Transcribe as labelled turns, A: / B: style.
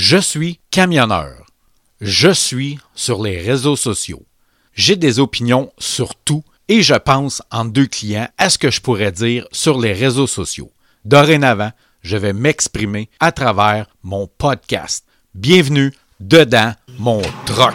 A: Je suis camionneur. Je suis sur les réseaux sociaux. J'ai des opinions sur tout et je pense en deux clients à ce que je pourrais dire sur les réseaux sociaux. Dorénavant, je vais m'exprimer à travers mon podcast. Bienvenue dedans mon troc.